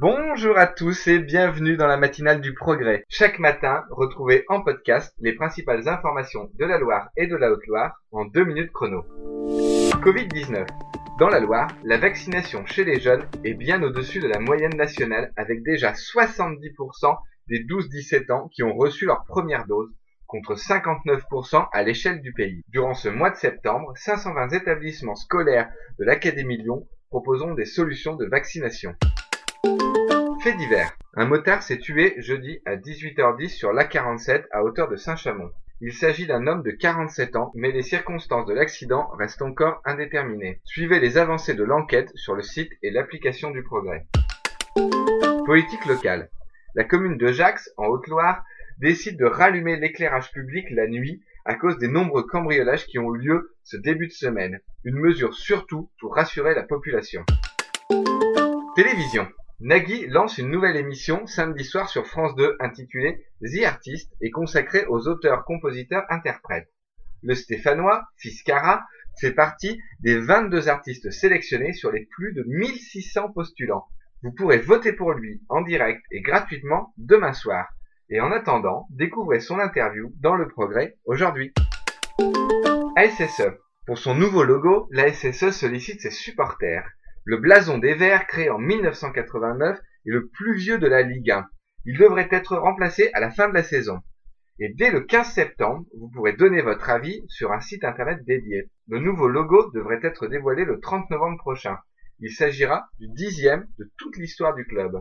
Bonjour à tous et bienvenue dans la matinale du progrès. Chaque matin, retrouvez en podcast les principales informations de la Loire et de la Haute-Loire en deux minutes chrono. Covid-19. Dans la Loire, la vaccination chez les jeunes est bien au-dessus de la moyenne nationale avec déjà 70% des 12-17 ans qui ont reçu leur première dose contre 59% à l'échelle du pays. Durant ce mois de septembre, 520 établissements scolaires de l'Académie Lyon proposeront des solutions de vaccination. Divers. Un motard s'est tué jeudi à 18h10 sur l'A47 à hauteur de Saint-Chamond. Il s'agit d'un homme de 47 ans, mais les circonstances de l'accident restent encore indéterminées. Suivez les avancées de l'enquête sur le site et l'application du progrès. Politique locale. La commune de Jax, en Haute-Loire, décide de rallumer l'éclairage public la nuit à cause des nombreux cambriolages qui ont eu lieu ce début de semaine. Une mesure surtout pour rassurer la population. Télévision. Nagui lance une nouvelle émission samedi soir sur France 2 intitulée The Artist et consacrée aux auteurs, compositeurs, interprètes. Le Stéphanois, Fiscara, fait partie des 22 artistes sélectionnés sur les plus de 1600 postulants. Vous pourrez voter pour lui en direct et gratuitement demain soir. Et en attendant, découvrez son interview dans Le Progrès aujourd'hui. ASSE. Pour son nouveau logo, la SSE sollicite ses supporters. Le blason des Verts, créé en 1989, est le plus vieux de la Ligue 1. Il devrait être remplacé à la fin de la saison. Et dès le 15 septembre, vous pourrez donner votre avis sur un site internet dédié. Le nouveau logo devrait être dévoilé le 30 novembre prochain. Il s'agira du dixième de toute l'histoire du club.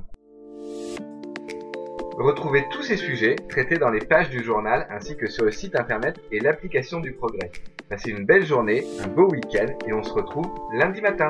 Retrouvez tous ces sujets traités dans les pages du journal ainsi que sur le site internet et l'application du progrès. Passez une belle journée, un beau week-end et on se retrouve lundi matin.